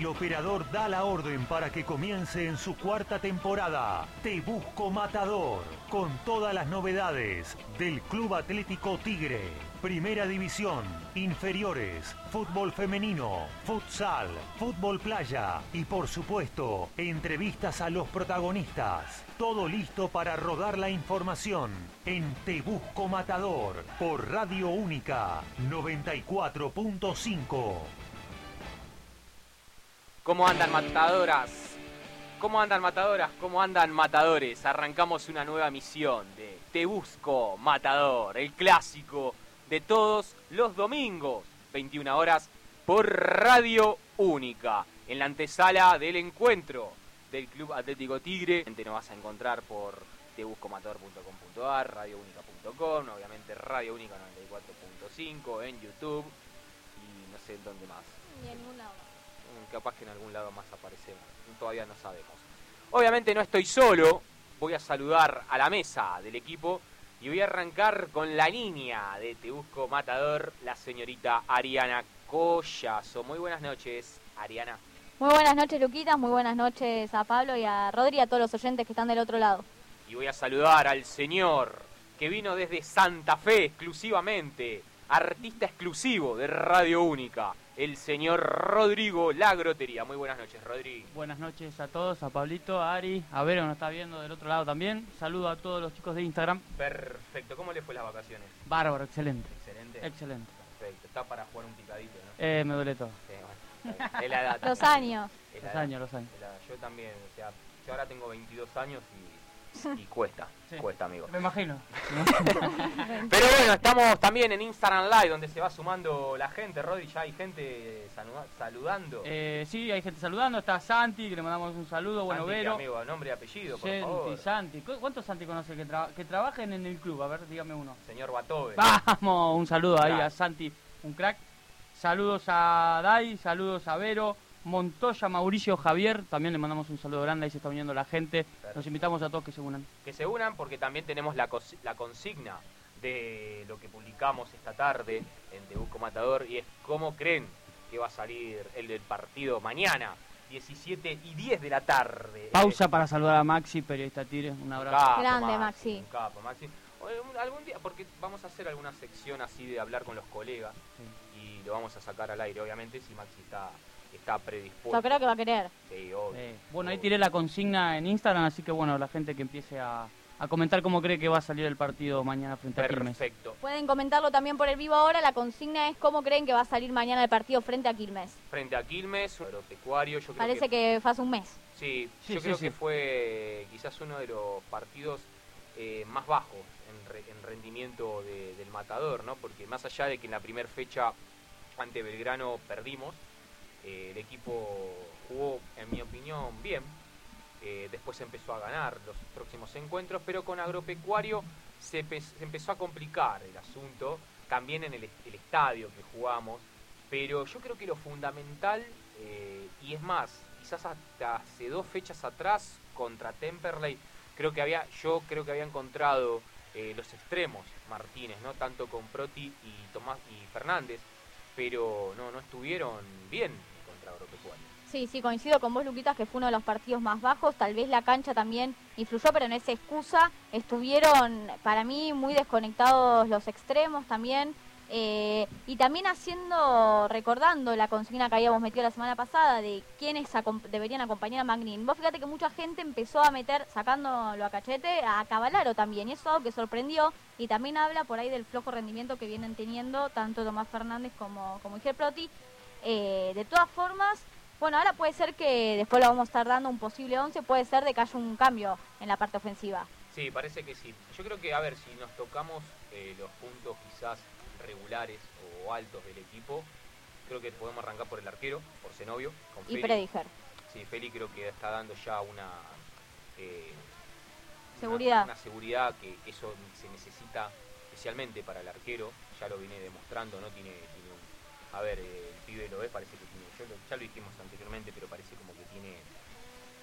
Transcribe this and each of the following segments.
El operador da la orden para que comience en su cuarta temporada. Te busco matador, con todas las novedades del Club Atlético Tigre. Primera división, inferiores, fútbol femenino, futsal, fútbol playa y por supuesto, entrevistas a los protagonistas. Todo listo para rodar la información en Te Busco Matador por Radio Única 94.5. ¿Cómo andan matadoras? ¿Cómo andan matadoras? ¿Cómo andan matadores? Arrancamos una nueva misión de Te Busco Matador, el clásico de todos los domingos, 21 horas, por Radio Única, en la antesala del encuentro del Club Atlético Tigre. Nos vas a encontrar por tebuscomatador.com.ar, radioúnica.com, obviamente Radio Única 94.5, en YouTube y no sé dónde más. Ni en ningún lado. Capaz que en algún lado más aparecemos, todavía no sabemos. Obviamente no estoy solo, voy a saludar a la mesa del equipo y voy a arrancar con la niña de Te Busco Matador, la señorita Ariana Collazo. Muy buenas noches, Ariana. Muy buenas noches, Luquitas. Muy buenas noches a Pablo y a Rodri y a todos los oyentes que están del otro lado. Y voy a saludar al señor que vino desde Santa Fe exclusivamente, artista exclusivo de Radio Única, el señor Rodrigo Lagrotería. Muy buenas noches, Rodrigo. Buenas noches a todos, a Pablito, a Ari, a Vero, que nos está viendo del otro lado también. Saludo a todos los chicos de Instagram. Perfecto. ¿Cómo le fue las vacaciones? Bárbaro, excelente. Excelente. Excelente. Perfecto. Está para jugar un picadito, ¿no? Eh, me duele todo. Sí, bueno. Es la edad. Los años. Es la Los años, los años. Es la edad. Yo también, o sea, yo ahora tengo 22 años y, y cuesta, Sí. cuesta, amigo. Me imagino. Pero bueno, estamos también en Instagram Live, donde se va sumando la gente. Rodri, ya hay gente saluda- saludando. Eh, sí, hay gente saludando. Está Santi, que le mandamos un saludo. Bueno, Santi, Vero. amigo, nombre y apellido, por Santi, favor. Santi. ¿Cu- ¿Cuántos Santi conoce que, tra- que trabajen en el club? A ver, dígame uno. Señor Batove. Vamos, un saludo ahí Crack. a Santi, un crack. Saludos a Dai, saludos a Vero, Montoya, Mauricio, Javier. También le mandamos un saludo grande, ahí se está uniendo la gente. Nos invitamos a todos que se unan. que se unan porque también tenemos la, consigna de lo que publicamos esta tarde en Te Busco Matador y es cómo creen que va a salir el del partido mañana, 17 y 10 de la tarde. Pausa para saludar a Maxi, periodista Tigre. Un Un abrazo. capo, Grande, Maxi. Un capo, Maxi. Algún día, porque vamos a hacer alguna sección así de hablar con los colegas y lo vamos a sacar al aire, obviamente, si Maxi está, está predispuesto. Yo creo que va a querer. Sí, obvio, Eh, bueno, ahí tiré la consigna en Instagram, así que bueno, la gente que empiece a, a comentar cómo cree que va a salir el partido mañana frente a Quilmes. Perfecto. Pueden comentarlo también por el vivo ahora. La consigna es cómo creen que va a salir mañana el partido frente a Quilmes. Frente a Quilmes, agropecuario, yo creo Parece que fue hace un mes. Sí, Sí, yo sí, creo sí. que fue quizás uno de los partidos eh, más bajos en, re- en rendimiento de- del matador, ¿no? Porque más allá de que en la primera fecha ante Belgrano perdimos, eh, el equipo jugó, en mi opinión, bien. Eh, después empezó a ganar los próximos encuentros, pero con Agropecuario se, pe- se empezó a complicar el asunto, también en el, el estadio que jugamos. Pero yo creo que lo fundamental, eh, y es más, quizás hasta hace dos fechas atrás contra Temperley, creo que había, yo creo que había encontrado los extremos Martínez, ¿no? Tanto con Proti y Tomás y Fernández, pero no, no estuvieron bien contra Agropecuario. Sí, sí, coincido con vos, Luquitas, que fue uno de los partidos más bajos. Tal vez la cancha también influyó, pero no es excusa. Estuvieron, para mí, muy desconectados los extremos también. Eh, y también haciendo, recordando la consigna que habíamos metido la semana pasada de quiénes deberían acompañar a Magnin. Vos fíjate que mucha gente empezó a meter, sacándolo a cachete, a Cavalaro también. Y eso que sorprendió. Y también habla por ahí del flojo rendimiento que vienen teniendo tanto Tomás Fernández como, como Iger Proti. Eh, de todas formas, bueno, ahora puede ser que después lo vamos a estar dando un posible 11, puede ser de que haya un cambio en la parte ofensiva. Sí, parece que sí. Yo creo que, a ver, si nos tocamos eh, los puntos quizás regulares o altos del equipo, creo que podemos arrancar por el arquero, por Zenobio, con Y Feli. Prediger. Sí, Feli creo que está dando ya una... eh, una- Seguridad. Una, seguridad que, que eso se necesita especialmente para el arquero, ya lo viene demostrando, ¿no? Tiene, tiene un... A ver, eh, el pibe lo ve, parece que tiene... yo lo- ya lo dijimos anteriormente, pero parece como que tiene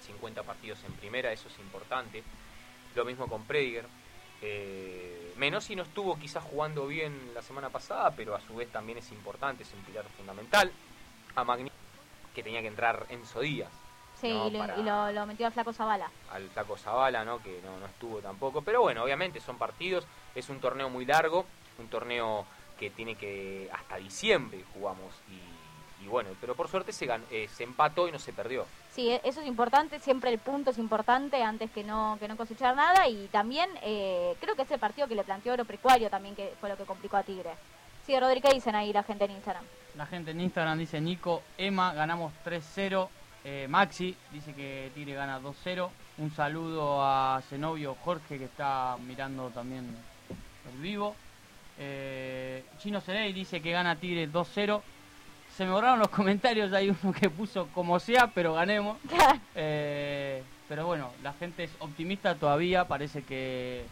50 partidos en primera, eso es importante. Lo mismo con Prediger. Eh, Menossi no estuvo quizás jugando bien la semana pasada, pero a su vez también es importante, es un pilar fundamental. A Magni que tenía que entrar Enzo Díaz. Sí, No, y, lo, para- y lo- lo metió al flaco Zavala. al Flaco Zavala, ¿no? que no, no estuvo tampoco. Pero bueno, obviamente son partidos, es un torneo muy largo, un torneo que tiene que hasta diciembre jugamos y, y bueno, pero por suerte se, gan- eh, se empató y no se perdió. Sí, e- eso es importante, siempre el punto es importante antes que no que no cosechar nada y también eh, creo que ese partido que le planteó Agropecuario también que fue lo que complicó a Tigre. Sí, Rodri, ¿qué dicen ahí la gente en Instagram? La gente en Instagram dice Nico, Emma, ganamos 3-0. Eh, Maxi dice que Tigre gana 2-0. Un saludo a Zenobio Jorge que está mirando también el vivo. Eh, Chino Cerey dice que gana Tigre 2-0. Se me borraron los comentarios, hay uno que puso como sea, pero ganemos. Eh, pero bueno, la gente es optimista todavía, parece que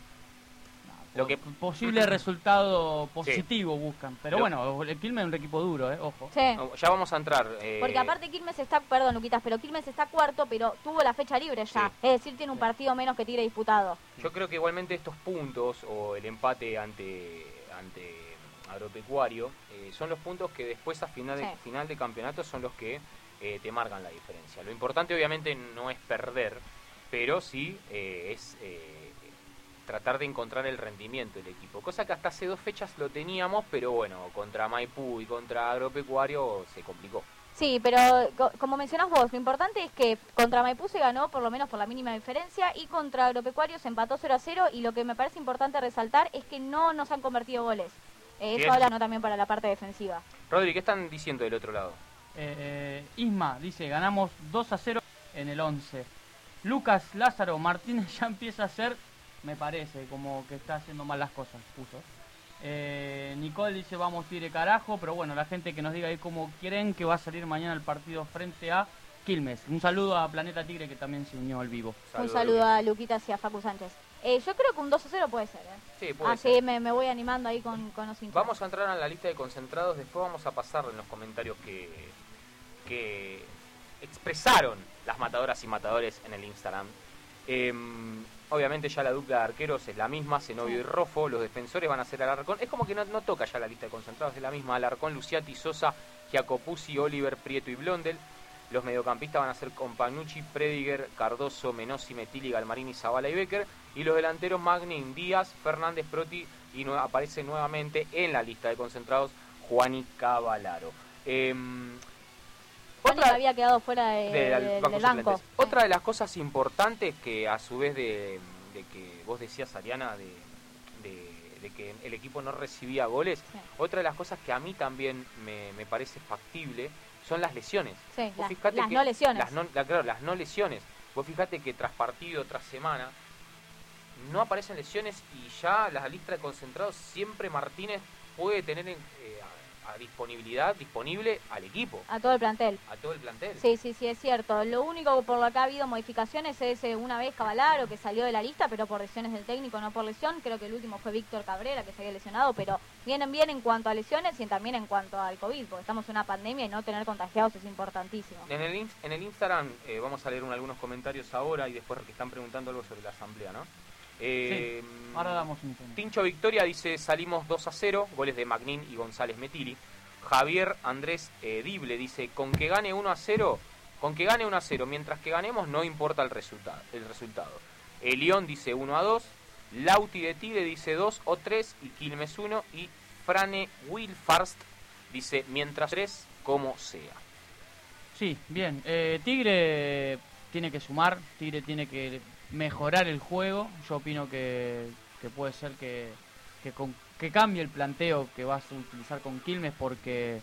Lo que- posible resultado positivo buscan. Pero Lo- bueno, el Quilmes es un equipo duro, eh, ojo. Sí. Ya vamos a entrar. eh, Porque aparte Quilmes está, perdón Luquitas, pero Quilmes está cuarto, pero tuvo la fecha libre ya. Sí. Es decir, tiene un partido menos que Tigre disputado. Yo creo que igualmente estos puntos o el empate ante, ante Agropecuario eh, son los puntos que después a final de, Sí. final de campeonato son los que eh, te marcan la diferencia. Lo importante obviamente no es perder, pero sí eh, es eh, tratar de encontrar el rendimiento del equipo. Cosa que hasta hace dos fechas lo teníamos, pero bueno, contra Maipú y contra Agropecuario se complicó. Sí, pero co- como mencionás vos, lo importante es que contra Maipú se ganó por lo menos por la mínima diferencia y contra Agropecuario se empató 0 a 0 y lo que me parece importante resaltar es que no nos han convertido goles. Eh, Bien. eso habla ¿no? también para la parte defensiva. Rodri, ¿qué están diciendo del otro lado? Eh, eh, Isma dice, ganamos 2 a 0 en el 11. Lucas Lázaro Martínez ya empieza a ser, me parece, como que está haciendo mal las cosas, puso. Eh, Nicole dice, vamos Tigre carajo, pero bueno, la gente que nos diga ahí cómo creen que va a salir mañana el partido frente a Quilmes. Un saludo a Planeta Tigre que también se unió al vivo. un saludo a Luquitas y a Facu Sánchez. Eh, yo creo que un 2 a 0 puede ser. ¿eh? Sí, puede Ah, ser. me, me voy animando ahí con, con los hinchas. Vamos a entrar a la lista de concentrados, después vamos a pasar en los comentarios que, que expresaron las matadoras y matadores en el Instagram. Em, obviamente ya la dupla de arqueros es la misma, Zenobio Sí. y Rofo, los defensores van a ser Alarcón. Es como que no, no toca ya la lista de concentrados, es la misma, Alarcón, Luciati, Sosa, Giacopuzzi, Oliver, Prieto y Blondel. Los mediocampistas van a ser Companucci, Prediger, Cardoso, Menossi, Metili, Galmarini, Zavala y Becker. Y los delanteros Magnin, Díaz, Fernández, Proti y aparece nuevamente en la lista de concentrados Juani Cavalaro. Em, otra- había quedado fuera de- del- banco. Otra de las cosas importantes que a su vez de, de que vos decías, Ariana, de, que el equipo no recibía goles, Sí. otra de las cosas que a mí también me, me parece factible son las lesiones. Sí, Vos las, que- no lesiones. Las no, la- claro, las no lesiones. Vos fijate que tras partido, tras semana, no aparecen lesiones y ya la lista de concentrados siempre Martínez puede tener en- eh, a, disponibilidad, disponible al equipo, A todo el plantel. a todo el plantel. Sí, sí, sí, es cierto. Lo único por lo que ha habido modificaciones es eh, una vez Cavalaro que salió de la lista, pero por lesiones del técnico, no por lesión. Creo que el último fue Víctor Cabrera que se había lesionado, pero vienen bien en cuanto a lesiones y también en cuanto al COVID, porque estamos en una pandemia y no tener contagiados es importantísimo. En el, en el Instagram eh, vamos a leer un- algunos comentarios ahora y después que están preguntando algo sobre la asamblea, ¿no? Eh, Ahora damos un tono. Tincho Victoria dice salimos 2 a 0, goles de Magnín y González Metili. Javier Andrés eh, Dible dice con que gane 1 a 0, con que gane 1 a 0, mientras que ganemos no importa el resultado. El resultado. Elión dice 1 a 2, Lauti de Tigre dice 2 o 3 y Quilmes 1 y Frane Wilfarst dice mientras 3 como sea. Sí, bien. Eh, Tigre tiene que sumar, Tigre tiene que mejorar el juego. Yo opino que, que puede ser que, que, con- que cambie el planteo que vas a utilizar con Quilmes porque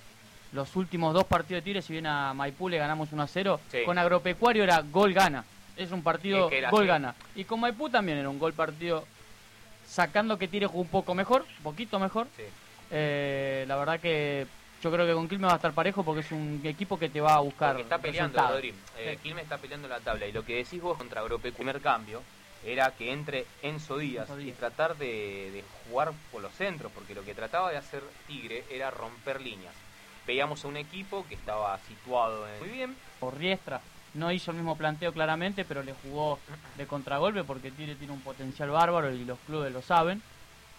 los últimos dos partidos de Tigre, si bien a Maipú le ganamos 1 a 0, Sí. con Agropecuario era gol gana. Es un partido Es que era gol así. gana. Y con Maipú también era un gol partido sacando que Tigre jugó un poco mejor, un poquito mejor. Sí. Eh, la verdad que yo creo que con Quilmes va a estar parejo porque es un equipo que te va a buscar Porque está peleando. Rodri. Eh, Sí. Quilmes está peleando la tabla. Y lo que decís vos contra Agropecuario, primer cambio, era que entre Enzo Díaz, Enzo y tratar de, de jugar por los centros, porque lo que trataba de hacer Tigre era romper líneas. Veíamos a un equipo que estaba situado en... muy bien, por Riestra. No hizo el mismo planteo claramente, pero le jugó de contragolpe porque Tigre tiene un potencial bárbaro y los clubes lo saben.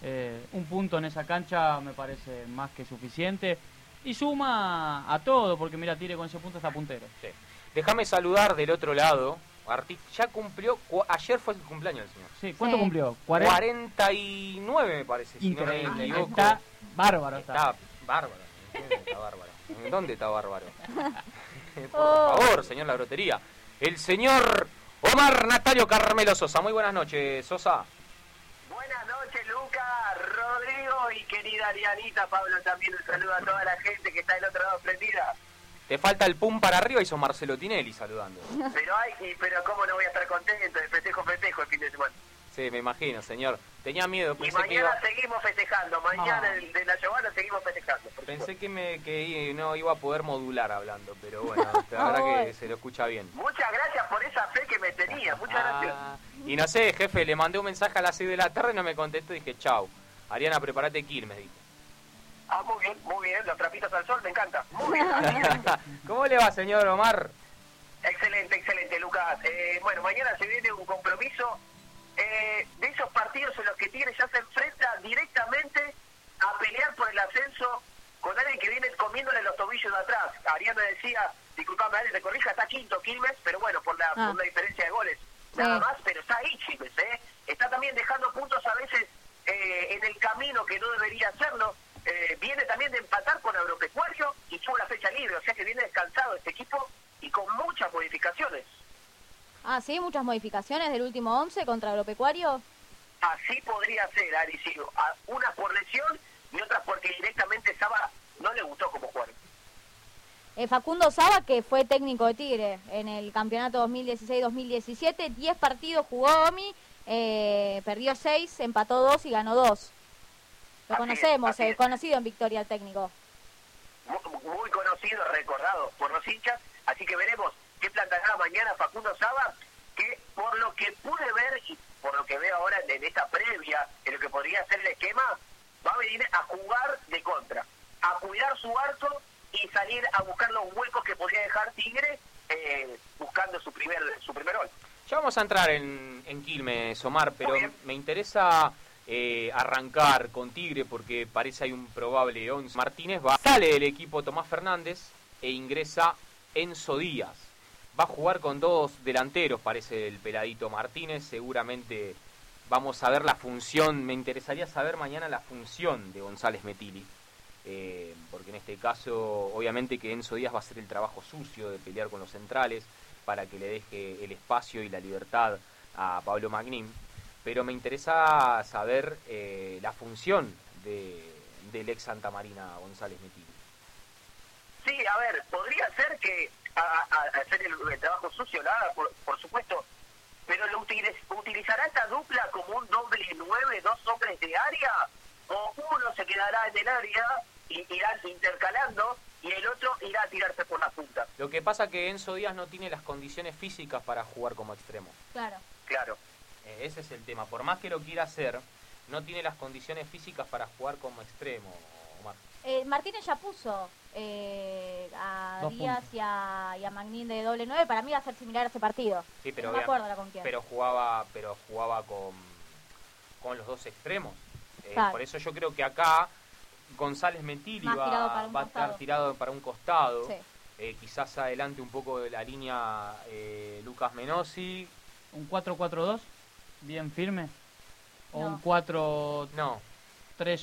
Eh, un punto en esa cancha me parece más que suficiente. Y suma a todo, porque mira, Tigre con ese punto está puntero. Sí. Déjame saludar del otro lado. Arti ya cumplió, cu- ayer fue el cumpleaños del señor. Sí, ¿cuánto Sí. cumplió? 40. 49 me parece. si no me Increíble. equivoco. está bárbaro. Está. Está bárbaro. Está bárbaro. ¿Dónde está bárbaro? Por Oh. favor, señor la brotería. El señor Omar Natario Carmelo Sosa. Muy buenas noches, Sosa. Buenas noches, Lucas, Rodrigo y querida Arianita. Pablo también un saludo a toda la gente que está del otro lado prendida. Te falta el pum para arriba y son Marcelo Tinelli saludando. Pero ay, y- pero cómo no voy a estar contento de festejo festejo el fin de semana. Sí, me imagino, señor. Tenía miedo, Y pensé que, mañana iba, seguimos festejando, mañana Ah. de, la Giovanna seguimos festejando. pensé que, me, que no iba a poder modular hablando, pero bueno, la verdad que se lo escucha bien. Muchas gracias por esa fe que me tenía, muchas gracias. Ah, y no sé, jefe, le mandé un mensaje a las 6 de la tarde y no me contestó y dije, chau. Ariana, prepárate Quilmes, dije. Ah, muy bien, muy bien, los trapitos al sol, me encanta. Muy bien. ¿Cómo le va, señor Omar? Excelente, excelente, Lucas. Eh, bueno, mañana se viene un compromiso eh, de esos partidos en los que Tigre ya se enfrenta directamente a pelear por el ascenso con alguien que viene comiéndole los tobillos de atrás. Ariana decía, disculpame, Ale, te corrija, está quinto Quilmes, pero bueno, por la, Ah. por la diferencia de goles. Sí. Nada más, pero está ahí, Quilmes, ¿eh? Está también dejando puntos a veces eh, en el camino que no debería hacerlo. Eh, viene también de empatar con Agropecuario y tuvo la fecha libre, o sea que viene descansado este equipo y con muchas modificaciones. Ah, sí, muchas modificaciones del último 11 contra Agropecuario. Así podría ser, Ari, sí. Unas por lesión y otras porque directamente Saba no le gustó como jugar. Eh, Facundo Saba, que fue técnico de Tigre en el campeonato 2016-2017, 10 partidos jugó Omi, eh, perdió 6, empató 2 y ganó 2. Lo Así conocemos, eh, es. conocido en Victoria el técnico. Mu- Muy conocido, recordado por los hinchas. Así que veremos qué plantará mañana Facundo Saba, que por lo que pude ver y por lo que veo ahora en, en esta previa, en lo que podría ser el esquema, va a venir a jugar de contra, a cuidar su arco y salir a buscar los huecos que podría dejar Tigre eh, buscando su primer su primer gol. Ya vamos a entrar en, en Quilmes, Omar, pero me interesa eh, arrancar con Tigre porque parece hay un probable 11. Martínez va, sale del equipo Tomás Fernández e ingresa Enzo Díaz. Va a jugar con dos delanteros, parece el peladito Martínez. Seguramente vamos a ver la función. Me interesaría saber mañana la función de González Metili. eh, porque en este caso, obviamente que Enzo Díaz va a hacer el trabajo sucio de pelear con los centrales para que le deje el espacio y la libertad a Pablo Magnin. Pero me interesa saber eh, la función de, del ex Santa Marina González Metili. Sí, a ver, podría ser que a, hacer el, trabajo sucio, lo haga, por, por supuesto, pero lo utiliz- utilizará esta dupla como un doble nueve, dos hombres de área, o uno se quedará en el área y irán intercalando y el otro irá a tirarse por la punta. Lo que pasa que Enzo Díaz no tiene las condiciones físicas para jugar como extremo. Claro. Claro. Eh, ese es el tema. Por más que lo quiera hacer, no tiene las condiciones físicas para jugar como extremo, Omar. Eh, Martínez ya puso eh, a Dos Díaz puntos. y a, y a Magnín de doble 9. Para mí va a ser similar a ese partido. Sí, pero, no me acuerdo ahora con quién. pero jugaba, pero jugaba con, con los dos extremos. Eh, Claro. Por eso yo creo que acá González Mentili va, a estar tirado para un costado. Sí. Eh, quizás adelante un poco de la línea eh, Lucas Menosi. ¿Un 4-4-2? ¿Bien firme? ¿O No. un 4-3-1?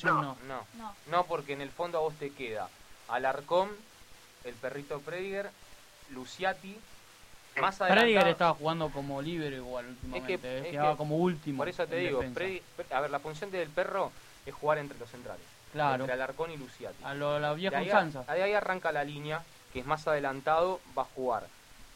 No, no, No. no, porque en el fondo a vos te queda Alarcón, el perrito Prediger, Luciati, más Prediger estaba jugando como libre igual últimamente. Es que- eh, es quedaba que- como último. Por eso te digo, a ver, la función del perro es jugar entre los centrales. Claro. Entre Alarcón y Luciati. A lo, la De vieja ahí, usanza. de ahí arranca la línea, que es más adelantado, va a jugar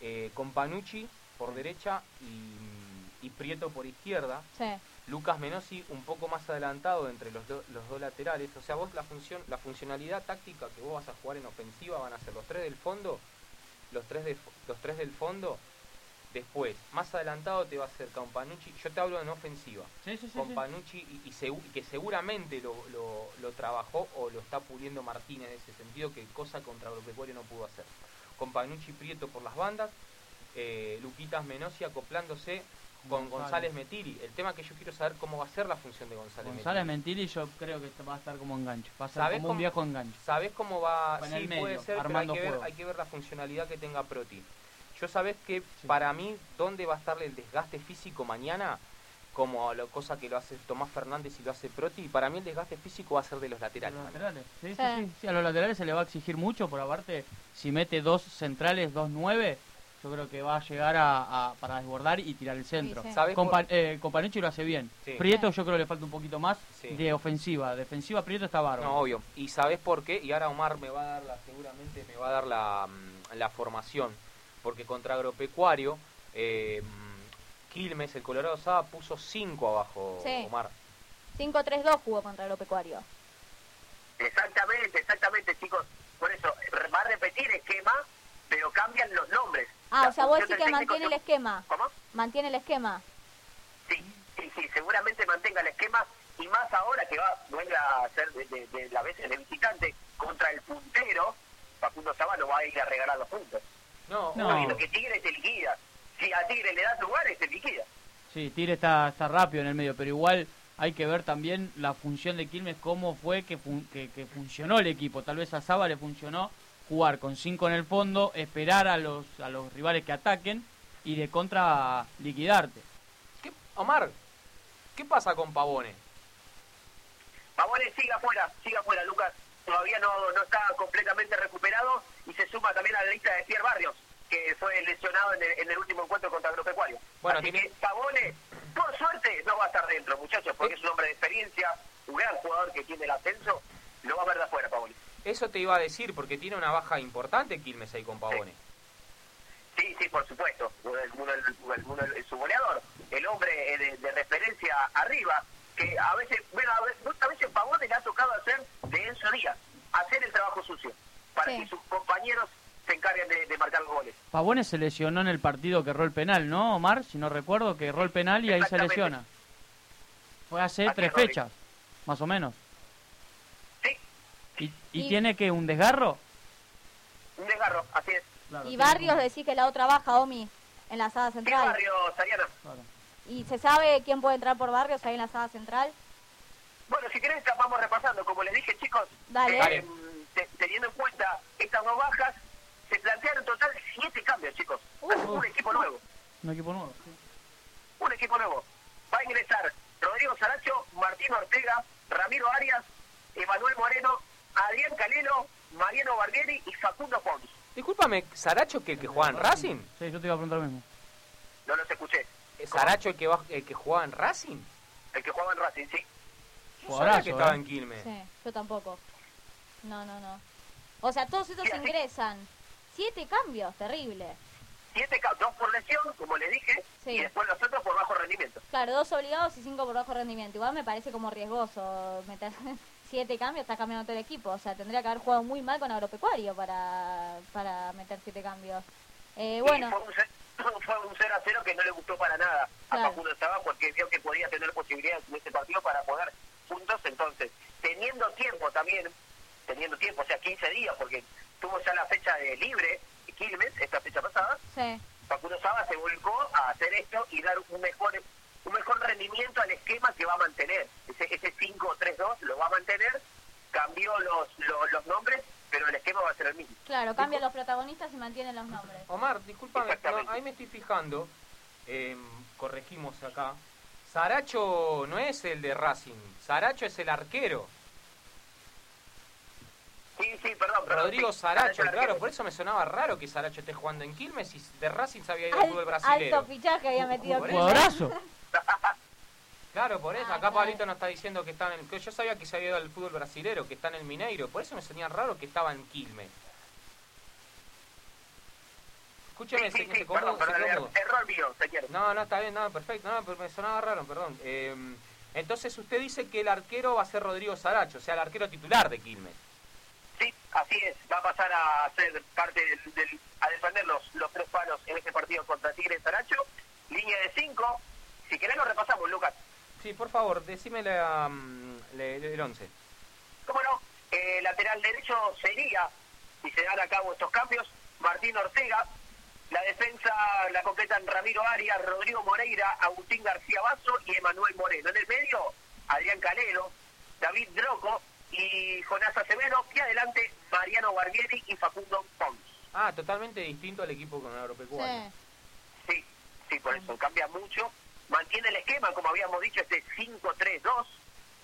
eh, con Panucci por derecha y, y Prieto por izquierda. Sí. Lucas Menosi un poco más adelantado entre los, do- los dos laterales. O sea, vos la función, la funcionalidad táctica que vos vas a jugar en ofensiva van a ser los tres del fondo, los tres, de, los tres del fondo. Después, más adelantado te va a hacer con Panucci. Yo te hablo en ofensiva Sí, sí, sí. con sí. Panucci y, y segu- que seguramente lo, lo- lo trabajó o lo está puliendo Martínez en ese sentido, que cosa contra Agropecuario no pudo hacer. Con Panucci Prieto por las bandas, eh, Luquitas Menosi acoplándose con González. González Metiri. El tema que yo quiero saber cómo va a ser la función de González, González Metiri. Yo creo que va a estar como enganche. Va a ser ¿Sabés como un cómo- viejo enganche. ¿Sabés cómo va? Sí, medio, puede ser, pero hay que, ver, hay que ver la funcionalidad que tenga Proti. Yo sabés que Sí. para mí, ¿dónde va a estar el desgaste físico mañana? Como la cosa que lo hace Tomás Fernández y lo hace Proti. Para mí el desgaste físico va a ser de los laterales. Los laterales. Sí, sí, Sí. sí, sí, a los laterales se le va a exigir mucho, por aparte, si mete dos centrales, dos nueve, yo creo que va a llegar a, a- para desbordar y tirar el centro. Sí, sí. ¿Sabés Compa por- eh, Companucci lo hace bien. Sí. Prieto yo creo que le falta un poquito más Sí. de ofensiva. Defensiva Prieto está bárbaro. No, obvio. ¿Y sabés por qué? Y ahora Omar me va a dar la, seguramente me va a dar la, mm, la formación. Porque contra Agropecuario, eh, Quilmes, el Colorado Saba, puso 5 abajo, Sí. Omar. 5-3-2 jugó contra Agropecuario. Exactamente, exactamente, chicos. Por eso, va a repetir esquema, pero cambian los nombres. Ah, La o sea, vos decís que mantiene el esquema. ¿Cómo? Mantiene el esquema. Sí, sí, sí, seguramente mantenga el esquema y más ahora que va vuelve a ser de, de, de la vez de visitante contra el puntero, Facundo Saba no va a ir a regalar los puntos. No, No. Sabiendo que Tigre te liquida. Si a Tigre le das lugares, te liquida. Sí, Tigre está, está rápido en el medio, pero igual hay que ver también la función de Quilmes, cómo fue que, fun- que, que funcionó el equipo. Tal vez a Saba le funcionó jugar con cinco en el fondo, esperar a los, a los rivales que ataquen y de contra liquidarte. ¿Qué- Omar, ¿qué pasa con Pavone? Pavone sigue afuera, sigue afuera, Lucas. Todavía no, no está completamente recuperado y se suma también a la lista de Pierre Barrios, que fue lesionado en el, en el último encuentro contra Agropecuario. Bueno, Así tiene- que Pavone, por suerte, no va a estar dentro, muchachos, porque es un hombre de experiencia, un gran jugador que tiene el ascenso, lo va a ver de afuera, Pavone. Eso te iba a decir, porque tiene una baja importante Quilmes ahí con Pavone. Sí, sí, por supuesto. Uno- uno- su goleador, el hombre eh, de, de referencia arriba, que a veces, bueno, a veces, a veces Pavone le ha tocado hacer de Enzo Díaz, hacer el trabajo sucio, para Sí. que sus compañeros se encarguen de, de marcar los goles. Pavone se lesionó en el partido que erró el penal, ¿no, Omar? Si no recuerdo, que erró el penal y ahí se lesiona. Fue hace Así tres fechas, más o menos. Sí, ¿Y, y Y- tiene que un desgarro? un desgarro, así es. Y Barrios decís que la otra baja, Omi, en la sala ¿Qué central. barrio, Sariana? Claro. ¿Y se sabe quién puede entrar por Barrios ahí en la sala central? Bueno, si querés, vamos repasando. Como les dije, chicos, Dale. eh, Dale. Te- teniendo en cuenta estas dos bajas, se plantearon en total siete cambios, chicos. Uf. un equipo nuevo. Un equipo nuevo. sí. un equipo nuevo. Va a ingresar Rodrigo Saracho, Martín Ortega, Ramiro Arias, Emanuel Moreno, Adrián Calelo, Mariano Barbieri y Facundo Pons. Discúlpame, ¿Saracho que el que juega en Racing? Sí, yo te iba a preguntar lo mismo. No los escuché. ¿Es ¿Saracho el que, va- el que jugaba en Racing? El que jugaba en Racing, sí. Sabía que estaba ¿eh? en Quilmes. Sí, yo tampoco. No, no, no. O sea, todos estos así- ingresan. Siete cambios, terrible. Siete dos por lesión, como le dije, Sí. y después los otros por bajo rendimiento. Claro, dos obligados y cinco por bajo rendimiento. Igual me parece como riesgoso meter siete cambios, está cambiando todo el equipo. O sea, tendría que haber jugado muy mal con Agropecuario para, para meter siete cambios. Eh, bueno, fue un, ce- fue un 0 a 0 que no le gustó para nada a Claro. Facundo Estaba porque vio que podía tener posibilidades en este partido para poder puntos. Entonces, teniendo tiempo también, teniendo tiempo, o sea, 15 días, porque tuvo ya la fecha de libre, Quilmes, esta fecha pasada, sí. Facundo Saba se volcó a hacer esto y dar un mejor un mejor rendimiento al esquema que va a mantener. Ese, ese 5-3-2 lo va a mantener, cambió los, los, los nombres, pero el esquema va a ser el mismo. Claro, cambian los protagonistas y mantienen los nombres. Omar, discúlpame, no, ahí me estoy fijando, eh, corregimos acá. Saracho no es el de Racing, Saracho es el arquero. Sí, sí, perdón. perdón Rodrigo sí. Saracho, claro, por eso me sonaba raro que Saracho esté jugando en Quilmes y de Racing se había ido Al- fútbol brasilero. alto fichaje había metido. Jugadorazo. Claro, por eso, Ah, acá claro. Pablito nos está diciendo que está en el... que Yo sabía que se había ido al fútbol brasilero, que está en el Mineiro, por eso me sonía raro que estaba en Quilmes. Escúcheme, Sí, sí, se, sí, perdón, perdón, er- error mío, señor. No, no, está bien, no, perfecto, no, pero me sonaba raro, perdón. Eh, entonces usted dice que el arquero va a ser Rodrigo Saracho, o sea, el arquero titular de Quilmes. Sí, así es. Va a pasar a ser parte del, del- a defender los, los tres palos en este partido contra Tigre Saracho. Línea de cinco. Si querés lo repasamos, Lucas. Sí, por favor, decime la, mm, le- el 11. ¿Cómo no? Eh, lateral derecho sería, si se dan a cabo estos cambios, Martín Ortega, La defensa la completan Ramiro Arias, Rodrigo Moreira, Agustín García Basso y Emanuel Moreno. En el medio, Adrián Calero, David Droco y Jonás Acevedo. Y adelante, Mariano Barbieri y Facundo Pons. Ah, totalmente distinto al equipo con agropecuario. Sí. Sí, sí, por eso cambia mucho. Mantiene el esquema, como habíamos dicho, este 5-3-2.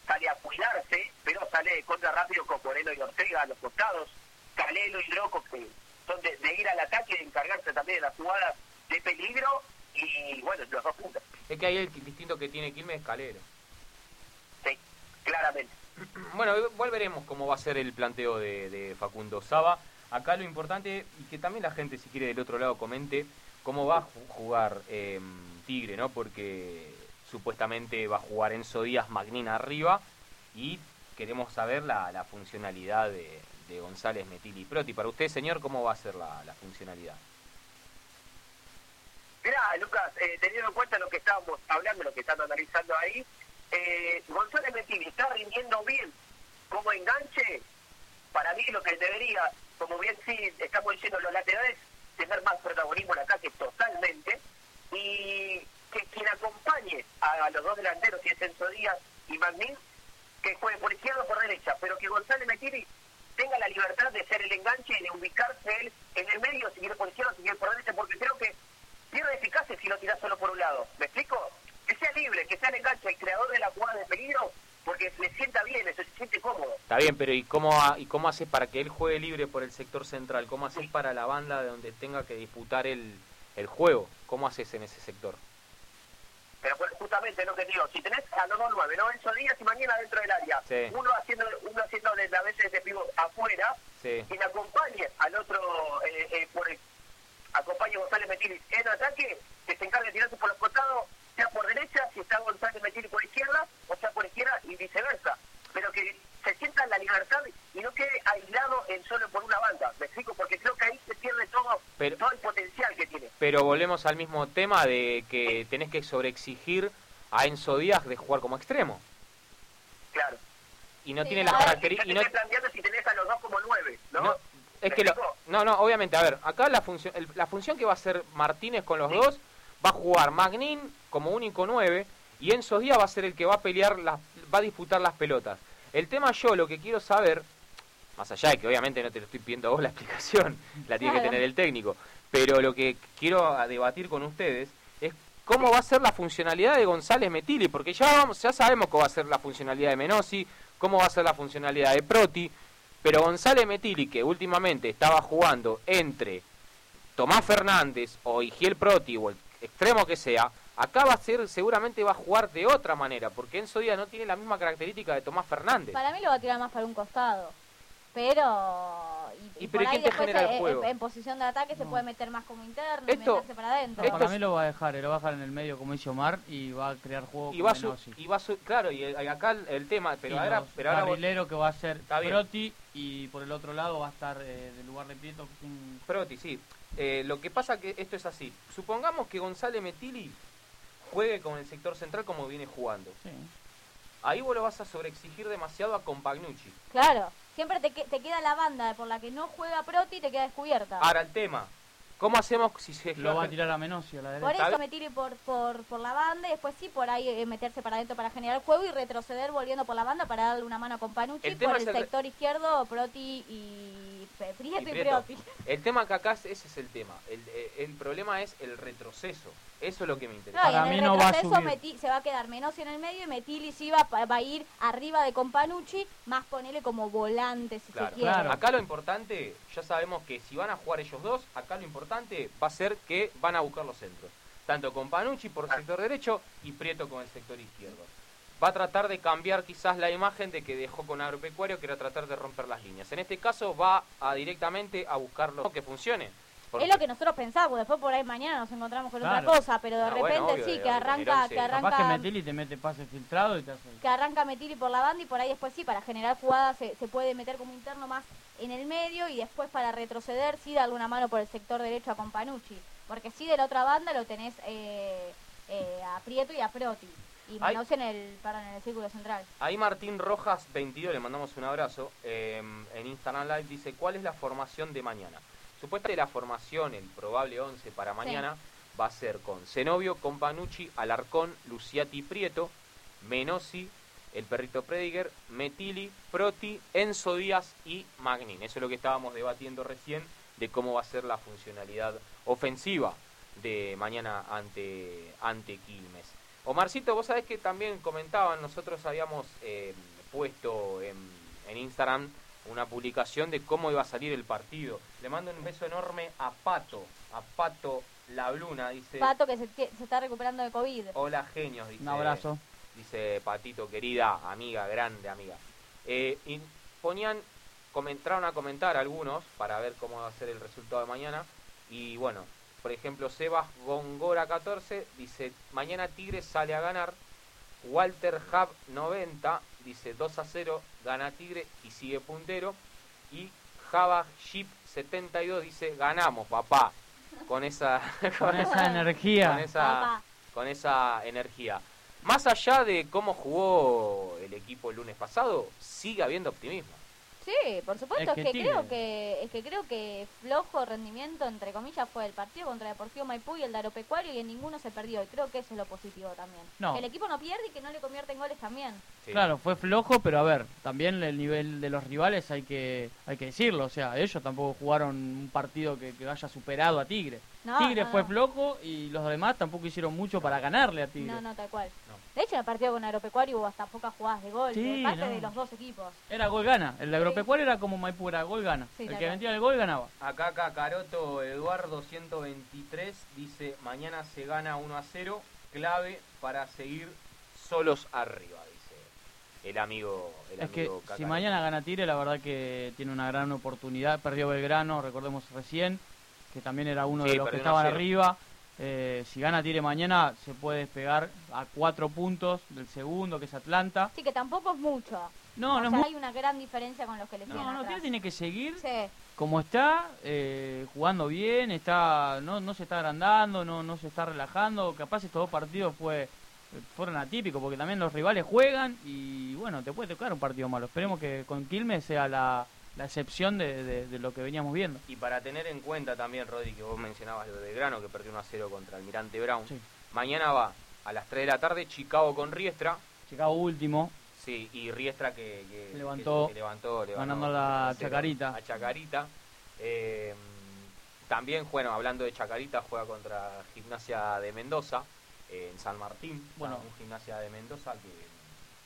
Sale a cuidarse, pero sale contra rápido con Moreno y Ortega a los costados. Calelo y Droco, que son de, de ir al ataque, de encargarse también de las jugadas de peligro. Y bueno, los dos puntos. Es que ahí el distinto que tiene Quilmes es Calero. Sí, claramente. Bueno, volveremos cómo va a ser el planteo de, Facundo Saba. Acá lo importante, y que también la gente, si quiere del otro lado, comente cómo va a ju- jugar eh, Tigre, ¿no? Porque supuestamente va a jugar Enzo Díaz, Magnin arriba, y queremos saber la, funcionalidad de, de González, Metil y Proti. Para usted, señor, ¿cómo va a ser la, la funcionalidad? Mirá, Lucas, eh, teniendo en cuenta lo que estábamos hablando, lo que están analizando ahí, eh, González Metini está rindiendo bien como enganche. Para mí, lo que debería, como bien sí estamos diciendo los laterales, tener más protagonismo en ataque totalmente. Y que quien acompañe a, los dos delanteros, si es Enzo Díaz y Magnín, que juegue por izquierda o por derecha, pero que González Metini tenga la libertad de ser el enganche y de ubicarse él en el medio, si quiere por izquierda, si quiere por derecha, porque creo que pierde eficacia si lo tiras solo por un lado. ¿Me explico? Que sea libre, que sea el enganche, el creador de la jugada de peligro, porque le sienta bien, se siente cómodo. Está bien, pero ¿y cómo, ha- ¿y cómo haces para que él juegue libre por el sector central? ¿Cómo haces para la banda de donde tenga que disputar el, el juego? ¿Cómo haces en ese sector? Pero pues, justamente lo que digo, si tenés a los dos nueve, ¿no? Enzo Díaz y mañana dentro del área, Sí. uno haciendo uno haciendo a veces de pivot afuera, Sí. quien acompañe al otro, eh, eh, por el, acompañe a González Metini en ataque, que se encargue de tirarse por los costados, sea por derecha, si está González Metini por izquierda, o sea por izquierda y viceversa. Pero que se sienta en la libertad y no quede aislado en solo por una banda. ¿Me explico? Porque creo que ahí se pierde todo, Pero- todo el potencial que tiene. Pero volvemos al mismo tema de que tenés que sobreexigir a Enzo Díaz de jugar como extremo. Claro. Y no Sí, tiene las características... no- estoy planteando si tenés a los dos como nueve, ¿no? no, es ¿Me que lo- no, no, obviamente, a ver, acá la función, el- la función que va a hacer Martínez con los dos va a jugar Magnin como único 9 y Enzo Díaz va a ser el que va a pelear, las, va a disputar las pelotas. El tema yo lo que quiero saber, más allá de que obviamente no te lo estoy pidiendo a vos la explicación, la tiene que tener el técnico, pero lo que quiero debatir con ustedes es cómo va a ser la funcionalidad de González Metili, porque ya vamos, ya sabemos cómo va a ser la funcionalidad de Menossi, cómo va a ser la funcionalidad de Proti, pero González Metili, que últimamente estaba jugando entre Tomás Fernández o Igiel Proti o el extremo que sea, acá va a ser, seguramente va a jugar de otra manera, porque Enzo Díaz no tiene la misma característica de Tomás Fernández. Para mí lo va a tirar más para un costado. Pero. Y, ¿Y y pero por ahí después genera el en- juego? En, en posición de ataque se puede meter más como interno, Esto- meterse para adentro. No, Esto para mí lo va a dejar, eh, lo va a dejar en el medio como dice Omar y va a crear juego Y con va, a su- y va a su- claro, y el- acá el, el tema, pero Y ahora, pero ahora que va a ser Está bien. Proti y por el otro lado va a estar eh, del lugar de Prieto sin- Proti, sí. Eh, lo que pasa que esto es así. Supongamos que González Metili juegue con el sector central como viene jugando. sí. Ahí vos lo vas a sobreexigir demasiado a Compagnucci. Claro. Siempre te, te queda la banda por la que no juega Proti y te queda descubierta. Ahora el tema, ¿cómo hacemos si se Lo va a tirar a Menossi a la Por derecha. eso me tire por, por, por la banda y después sí por ahí eh, meterse para adentro para generar juego y retroceder volviendo por la banda para darle una mano con Panucci. El por el el sector izquierdo, Proti y Pe- Prieto Y y, Prieto. Priotti. El tema que acá, es- ese es el tema. El, eh, el problema es el retroceso. Eso es lo que me interesa. No, y Para en mí el no va a retroceso subir. Meti- se va a quedar Menossi en el medio y Metili sí va, a ir arriba de Companucci, más ponele como volante si Claro. se quiere. Claro. Acá lo importante, ya sabemos que si van a jugar ellos dos, acá lo importante va a ser que van a buscar los centros. Tanto con Panucci por el sector derecho y Prieto con el sector izquierdo. Va a tratar de cambiar quizás la imagen de que dejó con Agropecuario, que era tratar de romper las líneas. En este caso va a directamente a buscarlo que funcione. Porque- Es lo que nosotros pensamos, después por ahí mañana nos encontramos con Claro. otra cosa, pero de Ah, bueno, repente obvio, sí, que arranca, que Capaz Capaz que arranca, Metili te mete pase filtrado y te hace. que arranca Metili por la banda y por ahí después sí, para generar jugadas se, se puede meter como interno más en el medio y después para retroceder sí darle una mano por el sector derecho a Companucci, porque sí de la otra banda lo tenés eh, eh, a Prieto y a Proti. Y. Menos en el, en el círculo central. Ahí Martín Rojas 22, le mandamos un abrazo, eh, en Instagram Live dice, ¿cuál es la formación de mañana? Supuestamente la formación, el probable 11 para mañana, va a ser con Zenobio, Companucci, Alarcón, Luciati Prieto, Menosi, el perrito Prediger, Metili, Proti, Enzo Díaz y Magnin. Eso es lo que estábamos debatiendo recién de cómo va a ser la funcionalidad ofensiva de mañana ante, ante Quilmes. Omarcito, vos sabés que también comentaban, nosotros habíamos eh, puesto en, en Instagram una publicación de cómo iba a salir el partido. Le mando un beso enorme a Pato, a Pato La Bluna, dice. Pato que se, que se está recuperando de COVID. Hola genios, dice. Un abrazo. Dice Patito, querida amiga, grande amiga. Eh, y ponían, comentaron a comentar algunos para ver cómo va a ser el resultado de mañana. Y bueno, por ejemplo, Sebas Gongora 14 dice, mañana Tigre sale a ganar. Walter Hub 90 dice 2 a 0, gana Tigre y sigue puntero. Y Java Ship 72 dice, ganamos, papá. Con esa, Con esa energía. con esa, Papá. con esa energía. Más allá de cómo jugó el equipo el lunes pasado, sigue habiendo optimismo. Sí, por supuesto, Es es que creo que es que creo que flojo rendimiento entre comillas fue el partido contra Deportivo Maipú y el de Agropecuario y en ninguno se perdió y creo que eso es lo positivo también. No. Que el equipo no pierde y que no le convierte en goles también. Sí. Claro, fue flojo, pero a ver, también el nivel de los rivales hay que hay que decirlo. O sea, ellos tampoco jugaron un partido que, que haya superado a Tigre. No, Tigre no, fue flojo y los demás tampoco hicieron mucho para ganarle a Tigre. No, no, tal cual. De hecho, en el partido con Agropecuario hubo hasta pocas jugadas de gol Sí, de parte no. de los dos equipos. Era gol gana. El de agropecuario era como Maipú, era gol gana. Sí, el que metía el gol ganaba. Acá Cacaroto Eduardo 123 dice, mañana se gana 1 a 0, clave para seguir solos arriba, dice el amigo. El Es que amigo si Cacaroto. mañana gana Tigre, la verdad que tiene una gran oportunidad. Perdió Belgrano, recordemos recién, que también era uno Sí, de los que perdió 1 a estaban 0. arriba. Eh, si gana Tigre mañana, se puede despegar a cuatro puntos del segundo, que es Atlanta. Así que tampoco es mucho. No, o no sea, hay una gran diferencia con los que le siguen No, no. Tigre tiene que seguir Sí. como está, eh, jugando bien, está no, no se está agrandando, no, no se está relajando. Capaz estos dos partidos fue fueron atípicos porque también los rivales juegan y bueno, te puede tocar un partido malo. Esperemos que con Quilmes sea la, la excepción de, de- de lo que veníamos viendo. Y para tener en cuenta también, Rodri, que vos mencionabas lo de Grano, que perdió 1 a 0 contra Almirante Brown. Sí. Mañana va a las 3 de la tarde Chicago con Riestra. Chicago último, Sí, y Riestra que, que- Levantó, que levantó, le ganando a 1 0 Chacarita. A Chacarita. Eh, también, bueno, hablando de Chacarita, juega contra Gimnasia de Mendoza eh, en San Martín. Bueno. un Gimnasia de Mendoza que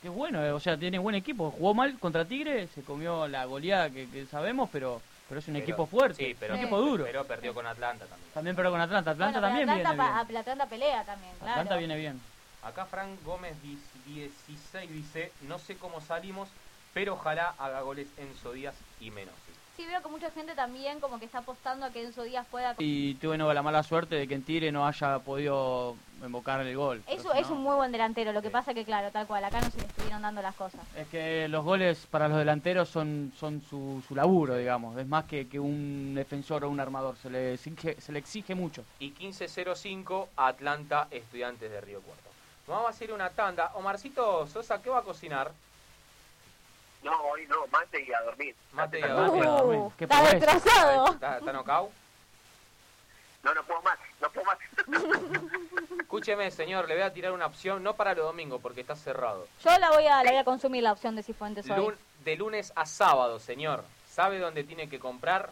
es bueno, eh, o sea, tiene buen equipo. Jugó mal contra Tigre, se comió la goleada que, que sabemos, pero, pero es un pero- equipo fuerte, sí, pero, un equipo duro. Pero perdió con Atlanta también. También pero con Atlanta, Atlanta Bueno, también Atlanta, viene bien. Atlanta pelea también, claro. Atlanta viene bien. Acá Frank Gómez 16 dice, no sé cómo salimos, pero ojalá haga goles Enzo Díaz y menos. Sí, veo que mucha gente también como que está apostando a que Enzo Díaz pueda... Y tuve no, la mala suerte de que en Tigre no haya podido invocar el gol. Eso si es no- un muy buen delantero, lo que Sí. pasa que claro, tal cual, acá no se le estuvieron dando las cosas. Es que los goles para los delanteros son, son su, su laburo, digamos. Es más que, que un defensor o un armador. Se le exige, se le exige mucho. Y 15.05 Atlanta Estudiantes de Río Cuarto. Vamos a hacer una tanda. Omarcito Sosa, ¿qué va a cocinar? No, hoy no, mate y a dormir. Mate y a dormir. Uh, Qué está retrasado. ¿Está, está knockout? No, no puedo más, no puedo más. Escúcheme, señor, le voy a tirar una opción, no para los domingos, porque está cerrado. Yo la voy a, la voy a consumir la opción de Cifuentes hoy. Lun- de lunes a sábado, señor. ¿Sabe dónde tiene que comprar?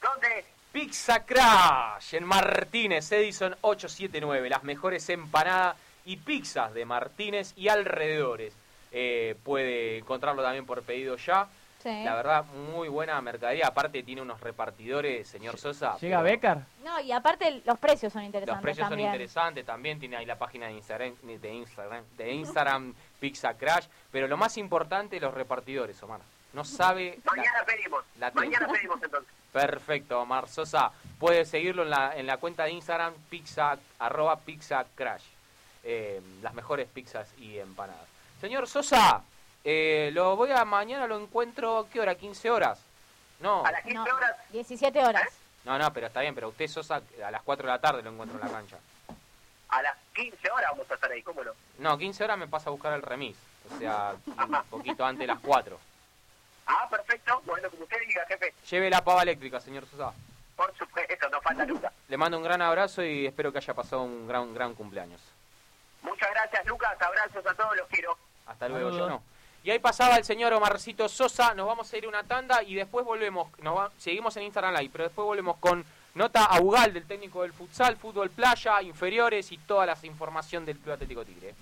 ¿Dónde? Pizza Crash en Martínez, Edison 879. Las mejores empanadas y pizzas de Martínez y alrededores. Eh, puede encontrarlo también por pedido ya. Sí. La verdad, muy buena mercadería. Aparte, tiene unos repartidores, señor Sosa. ¿Llega pero Becar? No, y aparte los precios son Los interesantes precios también. son interesantes. También tiene ahí la página de Instagram, de Instagram, de Instagram Pizza Crash. Pero lo más importante, los repartidores, Omar. No sabe. la- Mañana pedimos. la- Mañana pedimos entonces. Perfecto, Omar Sosa. Puede seguirlo en la, en la cuenta de Instagram, pizza, arroba pizza crash. Eh, las mejores pizzas y empanadas. Señor Sosa, eh, lo voy a mañana, lo encuentro, ¿qué hora? ¿15 horas? No, A las 15 No, horas. 17 horas. no, no, pero está bien, pero usted Sosa a las 4 de la tarde lo encuentro en la cancha. A las 15 horas vamos a estar ahí, ¿cómo no? No, 15 horas me pasa a buscar el remis, o sea, un poquito antes de las 4. Ah, perfecto. Bueno, como usted diga, jefe. Lleve la pava eléctrica, señor Sosa. Por supuesto, no falta nunca. Le mando un gran abrazo y espero que haya pasado un gran, gran cumpleaños. Muchas gracias, Lucas. Abrazos a todos, los quiero. Hasta luego, Saludos. yo no. Y ahí pasaba el señor Omarcito Sosa, nos vamos a ir a una tanda y después volvemos, nos va- seguimos en Instagram Live, pero después volvemos con nota a Ugal del técnico del futsal, fútbol playa, inferiores y toda la información del Club Atlético Tigre.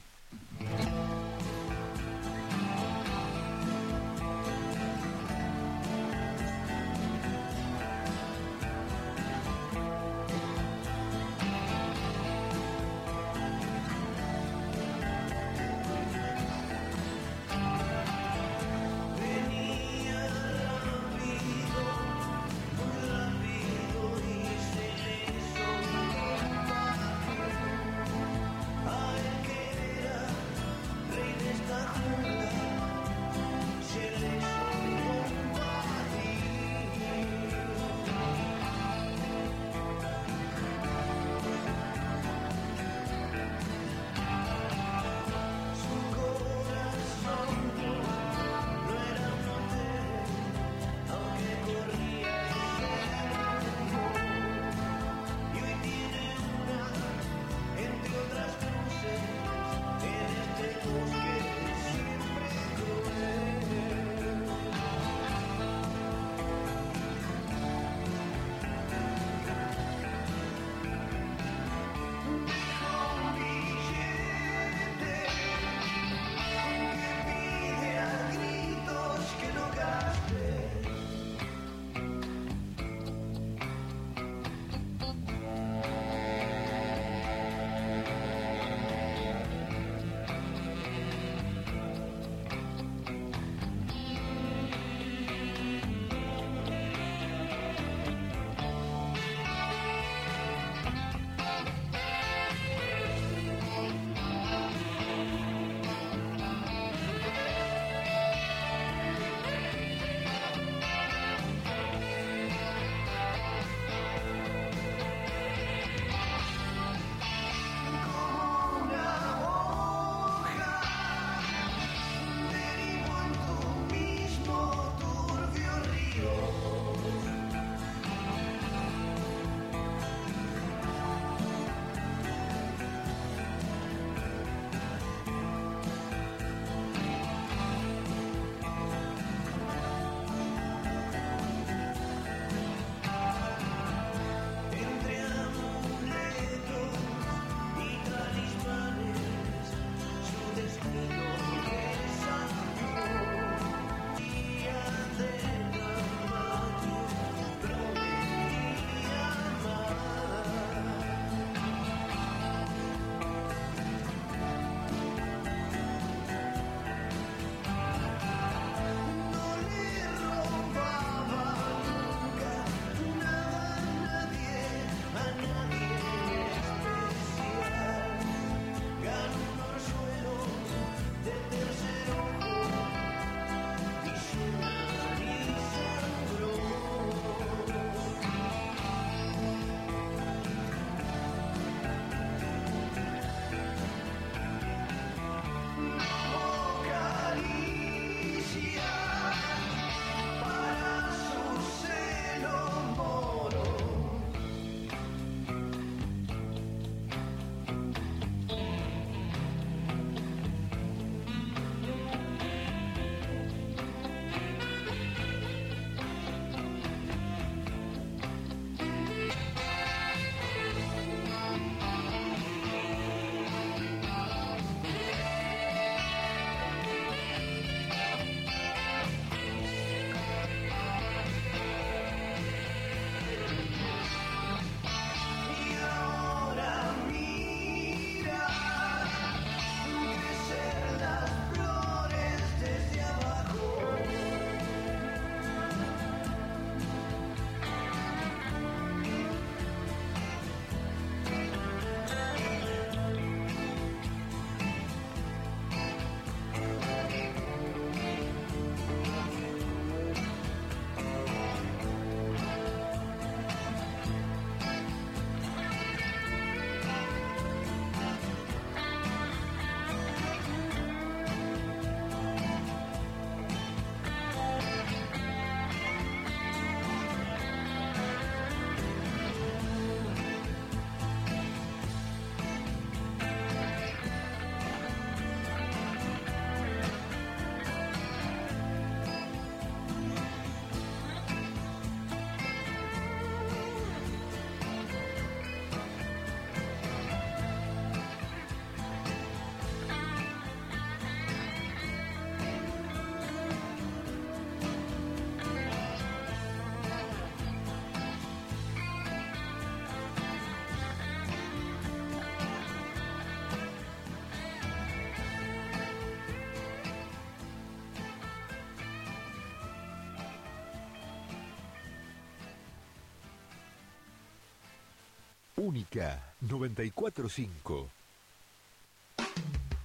Única 945.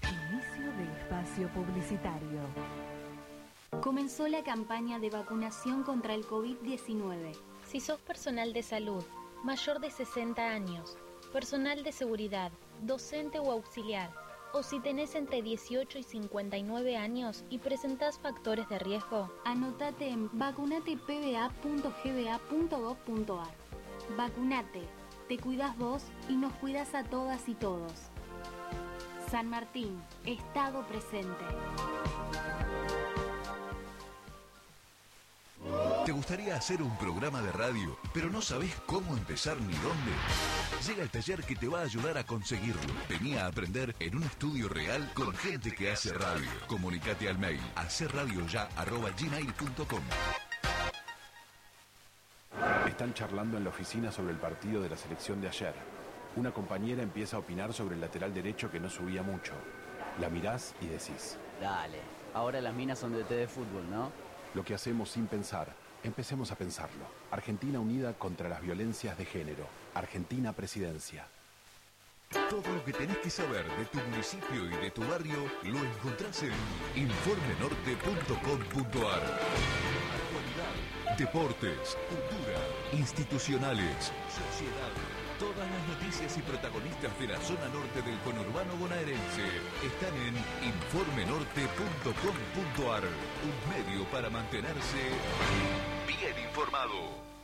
Inicio de espacio publicitario. Comenzó la campaña de vacunación contra el COVID-19. Si sos personal de salud, mayor de 60 años, personal de seguridad, docente o auxiliar, o si tenés entre 18 y 59 años y presentás factores de riesgo, anotate en vacunatepba.gba.gov.ar. Vacunate, te cuidas vos y nos cuidas a todas y todos. San Martín, Estado presente. ¿Te gustaría hacer un programa de radio, pero no sabes cómo empezar ni dónde? Llega el taller que te va a ayudar a conseguirlo. Venía a aprender en un estudio real con gente que hace radio. Comunicate al mail hacerradioya.gmail.com Están charlando en la oficina sobre el partido de la selección de ayer. Una compañera empieza a opinar sobre el lateral derecho que no subía mucho. La mirás y decís. Dale, ahora las minas son de té de fútbol, ¿no? Lo que hacemos sin pensar, empecemos a pensarlo. Argentina unida contra las violencias de género. Argentina Presidencia. Todo lo que tenés que saber de tu municipio y de tu barrio lo encontrás en informenorte.com.ar. Actualidad, deportes, cultura, institucionales, sociedad. Todas las noticias y protagonistas de la zona norte del conurbano bonaerense están en informenorte.com.ar, un medio para mantenerse bien informado.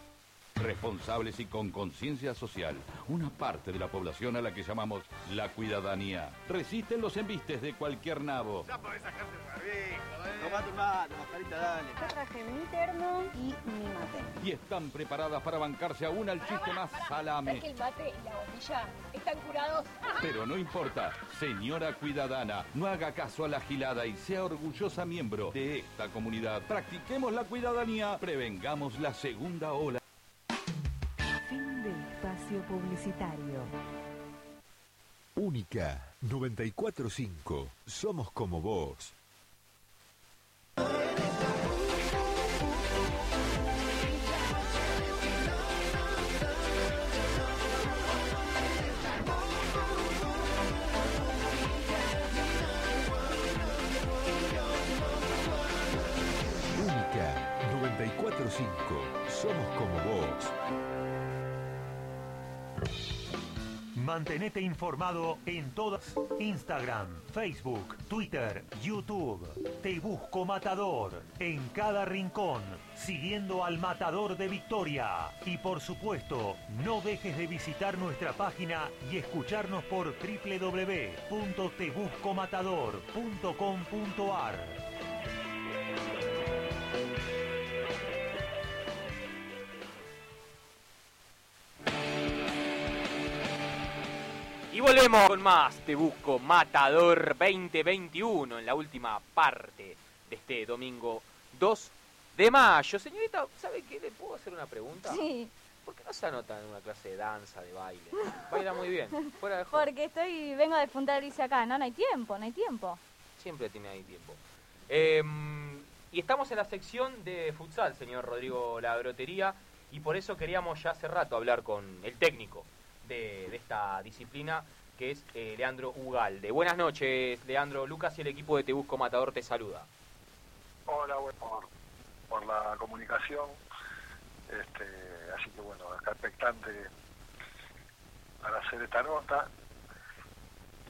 Responsables y con conciencia social, una parte de la población a la que llamamos la cuidadanía. Resisten los embistes de cualquier nabo. Ya podés sacarte el barbijo, ¿eh? Tomate un mate, mascarita, dale. Yo traje mi termo y mi mate. Y están preparadas para bancarse aún al chiste más salame. que el mate y la bombilla están curados? Pero no importa, señora cuidadana, no haga caso a la gilada y sea orgullosa miembro de esta comunidad. Practiquemos la cuidadanía, prevengamos la segunda ola. Espacio publicitario. Única 945. Somos como vos. Única 945. Somos como Mantenete informado en todas Instagram, Facebook, Twitter, YouTube. Te busco Matador en cada rincón, siguiendo al Matador de Victoria. Y por supuesto, no dejes de visitar nuestra página y escucharnos por www.tebuscomatador.com.ar. Y volvemos con más. Te busco Matador 2021 en la última parte de este domingo 2 de mayo. Señorita, ¿sabe qué? ¿Le puedo hacer una pregunta? Sí. ¿Por qué no se anota en una clase de danza, de baile? Baila muy bien. Fuera de juego. Porque estoy, vengo a despuntar irse acá. No, no hay tiempo, no hay tiempo. Siempre tiene ahí tiempo. Eh, y estamos en la sección de futsal, señor Rodrigo La Grotería, y por eso queríamos ya hace rato hablar con el técnico de, de esta disciplina, que es eh, Leandro Ugalde. Buenas noches, Leandro. Lucas y el equipo de Te Busco Matador te saluda. Hola, bueno, por, por la comunicación. Este, así que bueno, acá expectante para hacer esta nota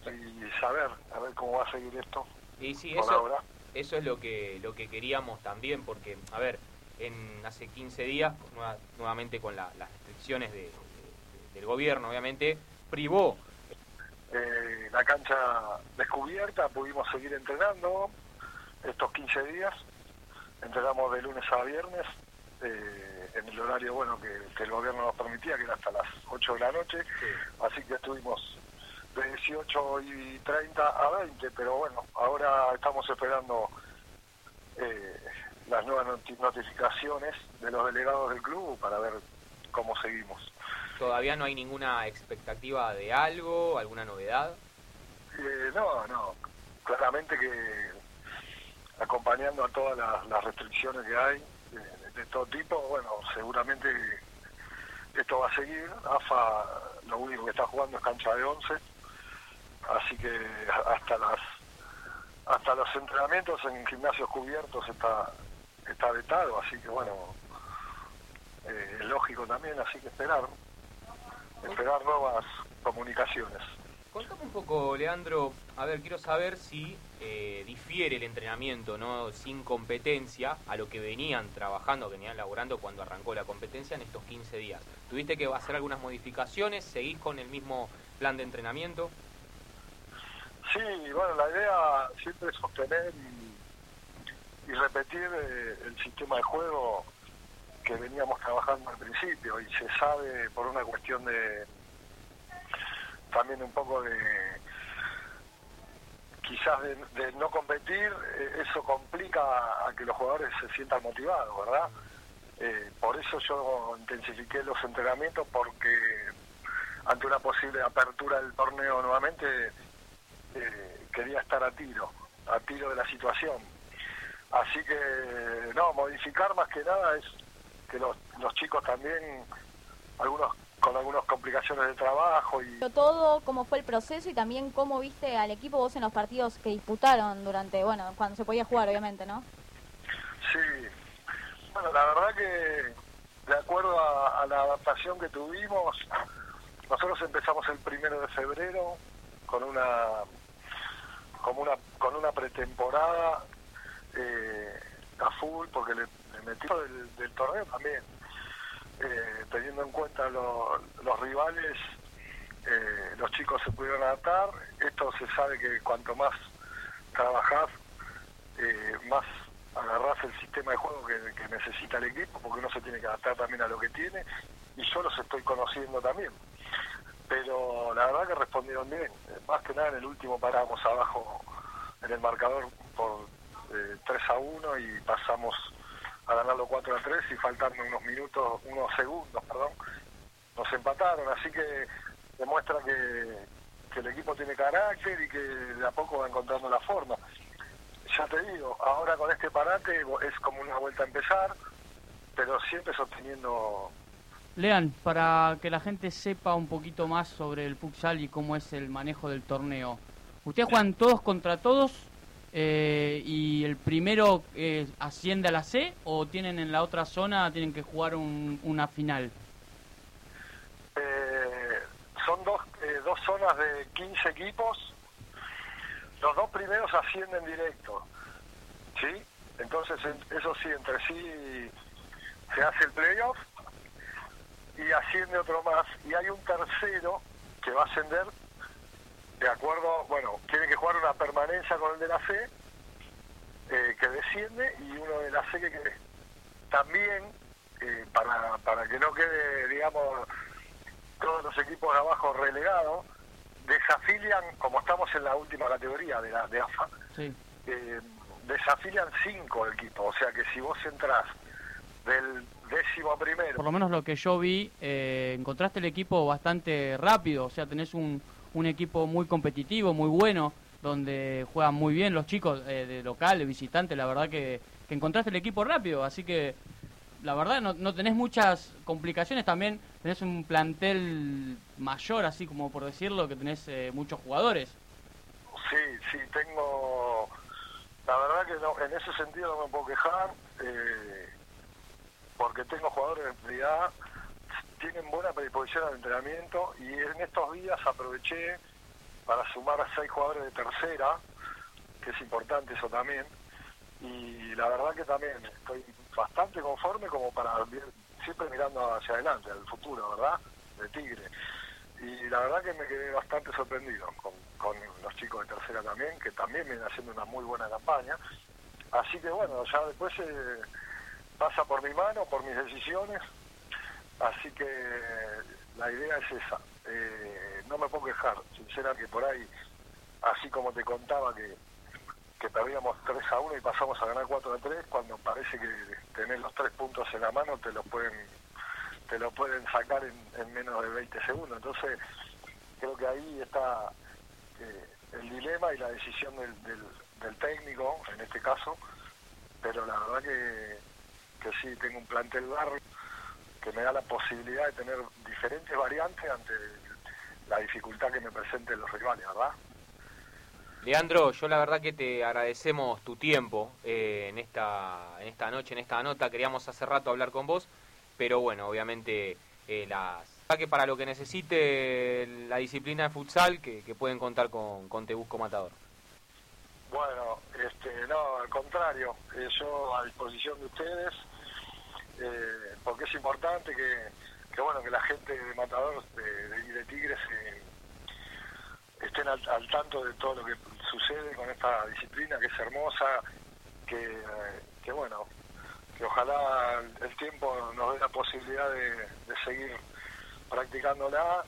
y saber, a ver cómo va a seguir esto. Y sí, eso, ahora. eso es lo que, lo que queríamos también, porque, a ver, en hace 15 días, nueva- nuevamente con la- las restricciones de- del gobierno, obviamente, privó Eh, la cancha descubierta, pudimos seguir entrenando estos 15 días. Entrenamos de lunes a viernes eh, en el horario bueno que, que el gobierno nos permitía, que era hasta las 8 de la noche. Así que estuvimos de 18 y 30 a 20, pero bueno, ahora estamos esperando eh, las nuevas noti- notificaciones de los delegados del club para ver cómo seguimos. Todavía no hay ninguna expectativa de algo, alguna novedad. Eh, no, no, claramente que acompañando a todas las, restricciones que hay de, de todo tipo, bueno, seguramente esto va a seguir. AFA lo único que está jugando es cancha de 11, así que hasta las hasta los entrenamientos en gimnasios cubiertos está está vetado, así que bueno, eh, es lógico también, así que esperar, esperar nuevas comunicaciones. Contame un poco, Leandro, a ver, quiero saber si eh, difiere el entrenamiento no sin competencia a lo que venían trabajando, venían laborando cuando arrancó la competencia en estos 15 días. ¿Tuviste que hacer algunas modificaciones? ¿Seguís con el mismo plan de entrenamiento? Sí, bueno, la idea siempre es sostener y, y repetir eh, el sistema de juego que veníamos trabajando al principio y se sabe por una cuestión de también un poco de quizás de, no competir, eh, eso complica a, que los jugadores se sientan motivados, ¿verdad? Eh, por eso yo intensifiqué los entrenamientos porque ante una posible apertura del torneo nuevamente eh, quería estar a tiro, a tiro de la situación. Así que, no, modificar más que nada es que los, los chicos también, algunos con algunas complicaciones de trabajo y todo cómo fue el proceso y también cómo viste al equipo vos en los partidos que disputaron durante bueno cuando se podía jugar obviamente no sí. Bueno la verdad que de acuerdo a, la adaptación que tuvimos nosotros empezamos el primero de febrero con una como una con una pretemporada eh, a full porque le, metimos del torneo también eh, teniendo en cuenta los rivales, eh, los chicos se pudieron adaptar. Esto se sabe que cuanto más trabajás, eh, más agarrás el sistema de juego que, necesita el equipo, porque uno se tiene que adaptar también a lo que tiene, y yo los estoy conociendo también. Pero la verdad que respondieron bien. Más que nada en el último paramos abajo en el marcador por 3 a 1 y pasamos a ganarlo 4 a 3 y faltando unos minutos, unos segundos, perdón, nos empataron. Así que demuestra que, el equipo tiene carácter y que de a poco va encontrando la forma. Ya te digo, ahora con este parate es como una vuelta a empezar, pero siempre sosteniendo Lean, para que la gente sepa un poquito más sobre el futsal y cómo es el manejo del torneo. ¿Ustedes juegan todos contra todos eh, y el primero eh, asciende a la C o tienen en la otra zona, tienen que jugar una final? Eh, son dos, dos zonas de 15 equipos. Los dos primeros ascienden directo. ¿Sí? Entonces, eso sí, entre sí se hace el playoff y asciende otro más. Y hay un tercero que va a ascender de acuerdo, bueno, tiene que jugar una permanencia con el de la C, eh, que desciende, y uno de la C que, también, eh, para, para que no quede, digamos, todos los equipos de abajo relegados, desafilian, como estamos en la última categoría de, la, de AFA, eh, desafilian cinco equipos, o sea que si vos entrás del décimo primero... Por lo menos lo que yo vi, encontraste el equipo bastante rápido, o sea, tenés un un equipo muy competitivo, muy bueno, donde juegan muy bien los chicos eh, de local, de visitante, la verdad que, encontraste el equipo rápido, así que la verdad no, no tenés muchas complicaciones, también tenés un plantel mayor, así como por decirlo, que tenés eh, muchos jugadores. Sí, sí, tengo, la verdad que en ese sentido no me puedo quejar, eh, porque tengo jugadores de realidad tienen buena predisposición al entrenamiento y en estos días aproveché para sumar a seis jugadores de tercera, que es importante eso también, y la verdad que también estoy bastante conforme como para siempre mirando hacia adelante, al futuro, ¿verdad? De Tigre. Y la verdad que me quedé bastante sorprendido con, los chicos de tercera también, que también vienen haciendo una muy buena campaña. Así que bueno, ya después eh, pasa por mi mano, por mis decisiones, Así que la idea es esa. Eh, no me puedo quejar, sinceramente, que por ahí, así como te contaba que, que perdíamos 3 a 1 y pasamos a ganar 4 a 3, cuando parece que tener los tres puntos en la mano te lo pueden te lo pueden sacar en, menos de 20 segundos. Entonces, creo que ahí está eh, el dilema y la decisión del, del, técnico, en este caso, pero la verdad que, que sí, tengo un plantel largo que me da la posibilidad de tener diferentes variantes ante la dificultad que me presenten los rivales, ¿verdad? Leandro, yo la verdad que te agradecemos tu tiempo eh, en esta en esta noche, en esta nota. Queríamos hace rato hablar con vos, pero bueno, obviamente eh, las que para lo que necesite la disciplina de futsal, que, que pueden contar con, con Te Busco Matador. Bueno, este, no, al contrario, eh, yo a disposición de ustedes, eh, porque es importante que, bueno, que la gente de Matador de, de, de Tigres eh, estén al, al, tanto de todo lo que sucede con esta disciplina que es hermosa, que, eh, que bueno, que ojalá el, tiempo nos dé la posibilidad de, seguir practicándola,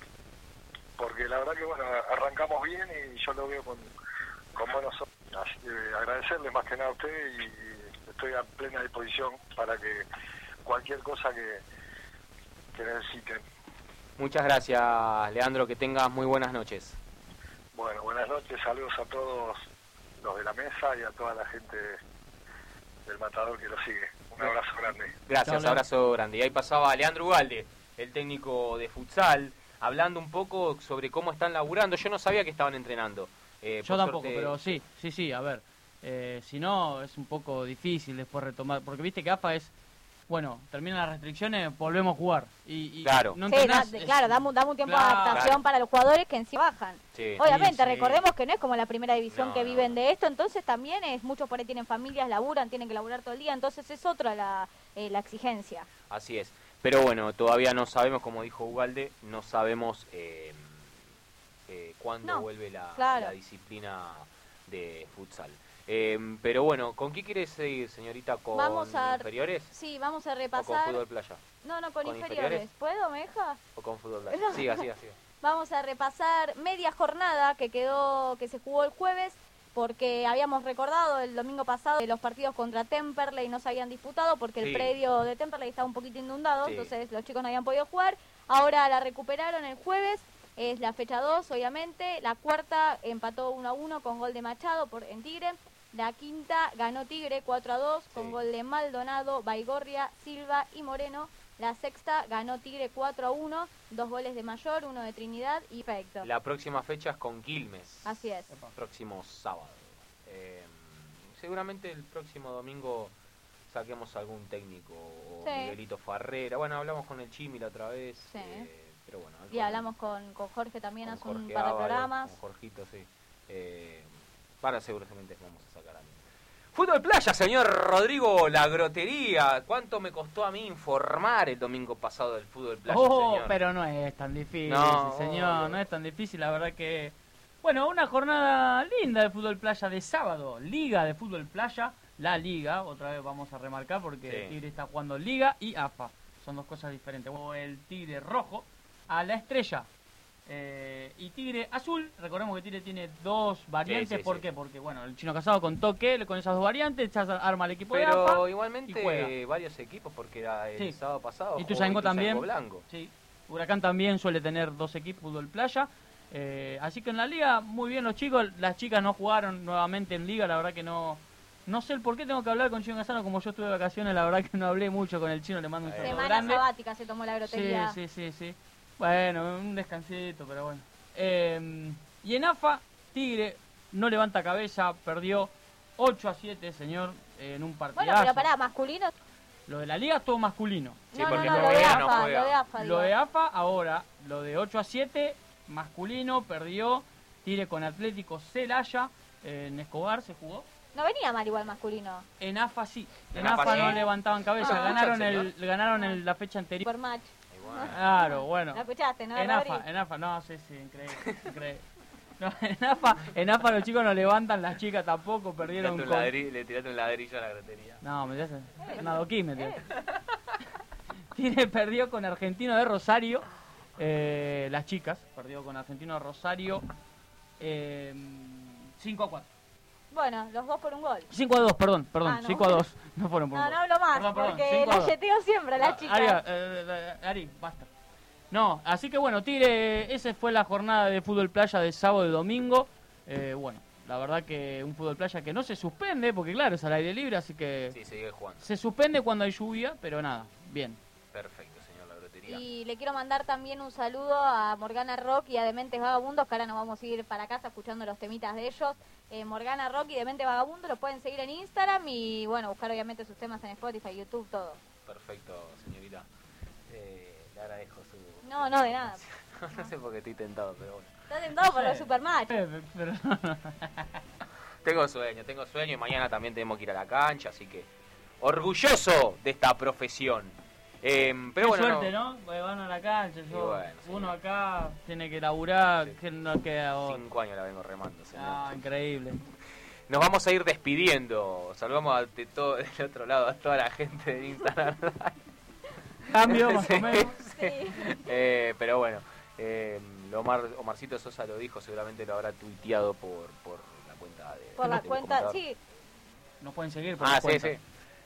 porque la verdad que bueno, arrancamos bien y yo lo veo con, con buenos ojos. Así que agradecerle más que nada a usted y estoy a plena disposición para que cualquier cosa que, que necesiten. Muchas gracias, Leandro. Que tengas muy buenas noches. Bueno, buenas noches. Saludos a todos los de la mesa y a toda la gente del Matador que lo sigue. Un abrazo grande. Gracias, abrazo grande. Y ahí pasaba Leandro Ugalde, el técnico de futsal, hablando un poco sobre cómo están laburando. Yo no sabía que estaban entrenando. Eh, Yo tampoco, suerte... pero sí, sí, sí, a ver. Eh, si no, es un poco difícil después retomar, porque viste que AFA es, bueno, terminan las restricciones, volvemos a jugar. Y, y claro, no sí, da, es, claro, damos, damos un tiempo claro, de adaptación claro. para los jugadores que en sí bajan. Sí, Obviamente, sí, recordemos que no es como la primera división No, que no. viven de esto, entonces también es muchos por ahí tienen familias, laburan, tienen que laburar todo el día, entonces es otra la, eh, la exigencia. Así es. Pero bueno, todavía no sabemos, como dijo Ugalde, no sabemos eh, eh, cuándo No, vuelve la, claro. la disciplina de futsal. Eh, pero bueno, ¿con qué quieres seguir, señorita? ¿Con Vamos a- inferiores? Sí, vamos a ¿O con repasar. fútbol playa? No, no, con, con inferiores. inferiores? ¿Puedo, me deja? ¿O con fútbol playa? No. Siga, siga, siga. Vamos a repasar media jornada que quedó, que se jugó el jueves, porque habíamos recordado el domingo pasado que los partidos contra Temperley no se habían disputado porque Sí. el predio de Temperley estaba un poquito inundado, Sí. entonces los chicos no habían podido jugar. Ahora la recuperaron el jueves, es la fecha 2, obviamente. La cuarta empató 1 a 1 con gol de Machado por, en Tigre. La quinta ganó Tigre 4 a 2 con Sí. gol de Maldonado, Baigorria, Silva y Moreno. La sexta ganó Tigre 4 a 1, dos goles de Mayor, uno de Trinidad y Perfecto. La próxima fecha es con Quilmes. Así es. Próximo sábado. Eh, seguramente el próximo domingo saquemos algún técnico o Sí. Miguelito Farrera. Bueno, hablamos con el Chimi la otra vez. Sí. eh, pero bueno, Y hablamos con, con Jorge también con hace un par de Ábalos, programas. Con Jorgito, sí. Eh, para seguramente vamos a sacar algo. Fútbol playa, señor Rodrigo, la grotería. ¿Cuánto me costó a mí informar el domingo pasado del fútbol playa, Oh, señor? pero no es tan difícil, No, señor, no es tan difícil, la verdad que... Bueno, una jornada linda de fútbol playa de sábado, Liga de Fútbol Playa, la Liga, otra vez vamos a remarcar porque Sí. el Tigre está jugando Liga y AFA, son dos cosas diferentes. O el Tigre rojo a la estrella eh, y Tigre azul, recordemos que Tigre tiene dos variantes, Sí, sí, ¿por sí. qué? Porque bueno, el chino casado contó que con esas dos variantes ya arma el equipo de AFA. Pero y igualmente juega. varios equipos, porque era el Sí. sábado pasado. Y jugó Ituzaingó también. Blanco. Sí. Huracán también suele tener dos equipos fútbol playa. Eh, así que en la liga, muy bien los chicos. Las chicas no jugaron nuevamente en liga, la verdad que no. No sé el por qué tengo que hablar con Chino Casano, como yo estuve de vacaciones, la verdad que no hablé mucho con el chino, le mando un saludo Semana grande. sabática se tomó la Sí, grotería. sí, sí, sí. Bueno, un descansito, pero bueno. Eh, y en AFA, Tigre no levanta cabeza, perdió 8 a 7, señor, en un partido. Bueno, pero pará, masculino. Lo de la liga es todo masculino. no, no, no, lo de AFA, lo de AFA. Lo digo. de AFA ahora, lo de 8 a 7, masculino, perdió, Tigre con Atlético Celaya, eh, en Escobar se jugó. No venía mal igual masculino. En AFA sí, en, En AFA, AFA no sí. levantaban cabeza, Ah. ganaron el, ganaron el- la fecha anterior. Por match. Claro, bueno. ¿Lo escuchaste, no? En? AFA, en AFA, no, sí, sí, increíble, increíble. No, en, AFA, en AFA los chicos no levantan, las chicas tampoco, perdieron tiraste, un con... ladri- le tiraste un ladrillo a la grotería. No, me tiraste una doquí, me tiraste. Tigre perdió con Argentino de Rosario, eh, las chicas, perdió con Argentino de Rosario eh, 5 a 4. Bueno, los dos por un gol. 5 a 2, perdón, perdón, Ah, no. 5 a 2, no fueron por No, un no gol. hablo más, Perdón, perdón, porque cinco a la dos. yeteo siempre a las chicas. Ari, eh, Ari, basta. No, así que bueno, Tigre, esa fue la jornada de fútbol playa de sábado y domingo. Eh, bueno, la verdad que un fútbol playa que no se suspende, porque claro, es al aire libre, así que Sí, sigue jugando. se suspende cuando hay lluvia, pero nada, bien. Perfecto. Sería. Y le quiero mandar también un saludo a Morgana Rock y a Dementes Vagabundos, que ahora nos vamos a ir para casa escuchando los temitas de ellos. Eh, Morgana Rock y Dementes Vagabundos los pueden seguir en Instagram y bueno, buscar obviamente sus temas en Spotify, YouTube, todo. Perfecto, señorita. Eh, le agradezco su... No, no, de nada. no sé por qué estoy tentado, pero bueno. Está tentado por los supermatch. Pero- Tengo sueño, tengo sueño y mañana también tenemos que ir a la cancha, así que orgulloso de esta profesión. Em, pero Qué bueno, suerte, no. van a la cancha, yo- bueno, sí. uno acá tiene que laburar, que no queda otro. Cinco años la vengo remando, señor. Ah, increíble. Nos vamos a ir despidiendo. Saludamos a- de todo del otro lado a toda la gente de Instagram. Cambio, más Sí, o menos. sí. Eh, pero bueno, eh, Omar, Omarcito Sosa lo dijo, seguramente lo habrá tuiteado por, por la cuenta de. Por la cuenta, sí. Nos pueden seguir por Ah, la sí, cuenta. sí.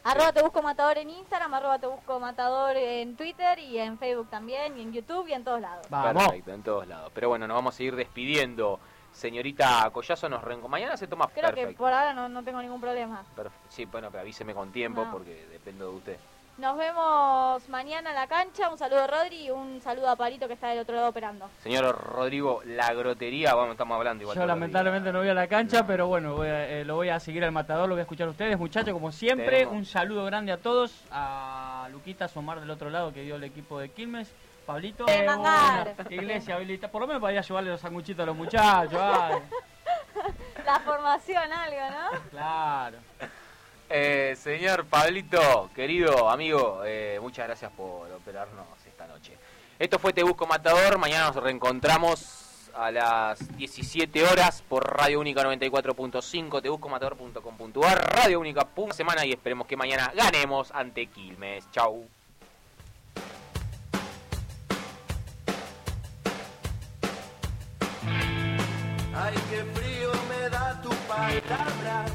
Arroba te busco matador en Instagram, arroba te busco matador en Twitter y en Facebook también, y en YouTube y en todos lados. Perfecto, en todos lados. Pero bueno, nos vamos a ir despidiendo. Señorita Collazo, nos reenco- Mañana se toma Creo que perfecto. por ahora no, no tengo ningún problema. Sí, bueno, pero avíseme con tiempo No. porque dependo de usted. Nos vemos mañana en la cancha. Un saludo a Rodri y un saludo a Palito que está del otro lado operando. Señor Rodrigo, la grotería, bueno, estamos hablando igual. Yo lamentablemente no voy a la cancha, pero bueno, voy a- eh, lo voy a seguir al matador, lo voy a escuchar a ustedes, muchachos, como siempre. Tenemos. Un saludo grande a todos, a Luquita Somar del otro lado que dio el equipo de Quilmes, Pablito, De iglesia habilita, por lo menos para ir a llevarle los sanguchitos a los muchachos, ay, La formación, algo, ¿no? claro. Eh, señor Pablito, querido amigo, eh, muchas gracias por operarnos esta noche. Esto fue Te Busco Matador. Mañana nos reencontramos a las 17 horas por Radio Única 94.5, tebuscomatador.com.ar, Radio Única punto semana y esperemos que mañana ganemos ante Quilmes. Chau. Ay, qué frío me da tu palabra